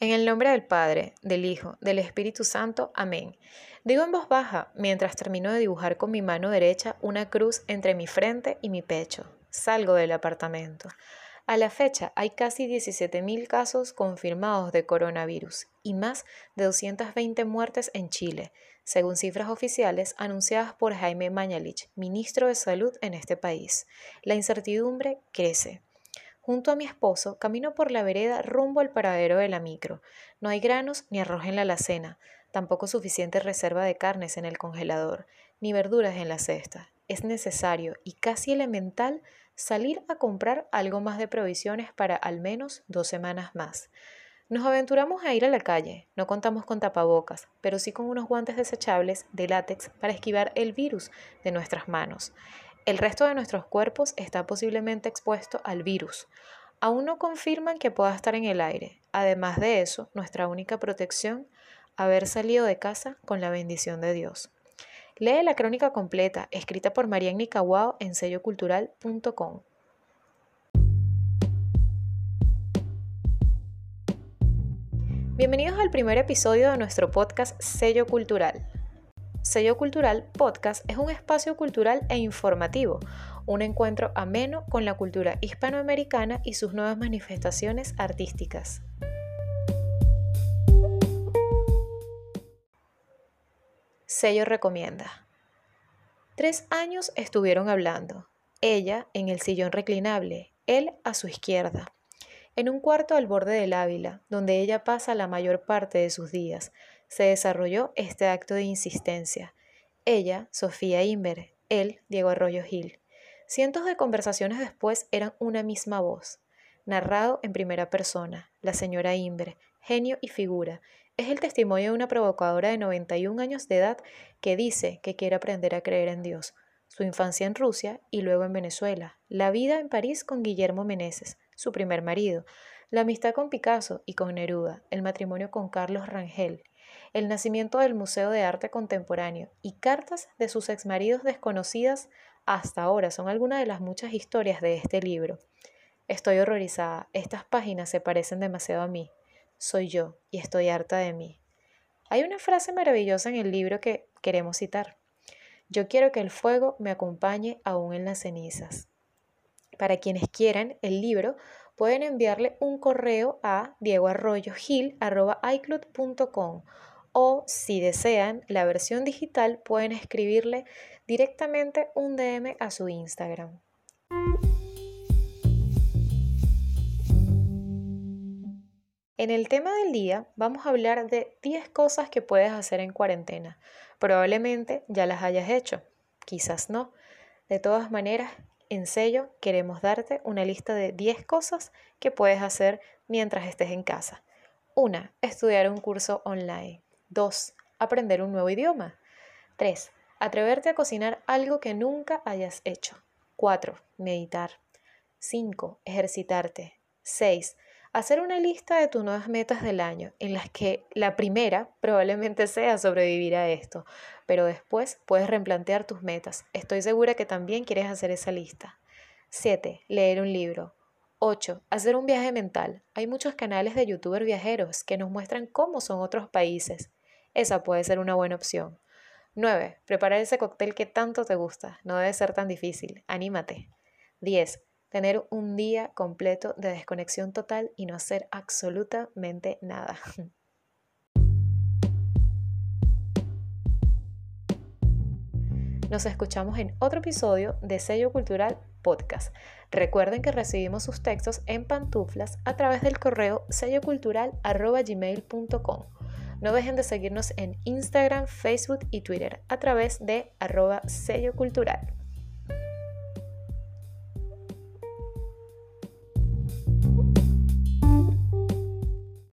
En el nombre del Padre, del Hijo, del Espíritu Santo. Amén. Digo en voz baja mientras termino de dibujar con mi mano derecha una cruz entre mi frente y mi pecho. Salgo del apartamento. A la fecha hay casi 17.000 casos confirmados de coronavirus y más de 220 muertes en Chile, según cifras oficiales anunciadas por Jaime Mañalich, ministro de Salud en este país. La incertidumbre crece. Junto a mi esposo, camino por la vereda rumbo al paradero de la micro. No hay granos ni arroz en la alacena, tampoco suficiente reserva de carnes en el congelador, ni verduras en la cesta. Es necesario y casi elemental salir a comprar algo más de provisiones para al menos dos semanas más. Nos aventuramos a ir a la calle, no contamos con tapabocas, pero sí con unos guantes desechables de látex para esquivar el virus de nuestras manos. El resto de nuestros cuerpos está posiblemente expuesto al virus. Aún no confirman que pueda estar en el aire. Además de eso, nuestra única protección, haber salido de casa con la bendición de Dios. Lee la crónica completa, escrita por Marian Nicahuao en sellocultural.com. Bienvenidos al primer episodio de nuestro podcast Sello Cultural. Sello Cultural Podcast es un espacio cultural e informativo, un encuentro ameno con la cultura hispanoamericana y sus nuevas manifestaciones artísticas. Sello recomienda. Tres años estuvieron hablando, ella en el sillón reclinable, él a su izquierda, en un cuarto al borde del Ávila, donde ella pasa la mayor parte de sus días, se desarrolló este acto de insistencia. Ella, Sofía Inver, él, Diego Arroyo Gil. Cientos de conversaciones después eran una misma voz, narrado en primera persona, la señora Inver, genio y figura. Es el testimonio de una provocadora de 91 años de edad que dice que quiere aprender a creer en Dios, su infancia en Rusia y luego en Venezuela, la vida en París con Guillermo Meneses, su primer marido, la amistad con Picasso y con Neruda, el matrimonio con Carlos Rangel, el nacimiento del Museo de Arte Contemporáneo y cartas de sus exmaridos desconocidas hasta ahora son algunas de las muchas historias de este libro. Estoy horrorizada, estas páginas se parecen demasiado a mí. Soy yo y estoy harta de mí. Hay una frase maravillosa en el libro que queremos citar. Yo quiero que el fuego me acompañe aún en las cenizas. Para quienes quieran el libro, pueden enviarle un correo a diegoarroyogil.icloud.com o si desean la versión digital pueden escribirle directamente un DM a su Instagram. En el tema del día vamos a hablar de 10 cosas que puedes hacer en cuarentena. Probablemente ya las hayas hecho, quizás no. De todas maneras, en sello queremos darte una lista de 10 cosas que puedes hacer mientras estés en casa. 1. Estudiar un curso online. 2. Aprender un nuevo idioma. 3. Atreverte a cocinar algo que nunca hayas hecho. 4. Meditar. 5. Ejercitarte. 6. Hacer una lista de tus nuevas metas del año, en las que la primera probablemente sea sobrevivir a esto, pero después puedes replantear tus metas. Estoy segura que también quieres hacer esa lista. 7. Leer un libro. 8. Hacer un viaje mental. Hay muchos canales de youtuber viajeros que nos muestran cómo son otros países. Esa puede ser una buena opción. 9. Preparar ese cóctel que tanto te gusta. No debe ser tan difícil. Anímate. 10. Tener un día completo de desconexión total y no hacer absolutamente nada. Nos escuchamos en otro episodio de Sello Cultural Podcast. Recuerden que recibimos sus textos en pantuflas a través del correo sellocultural.gmail.com. No dejen de seguirnos en Instagram, Facebook y Twitter a través de arroba sello cultural.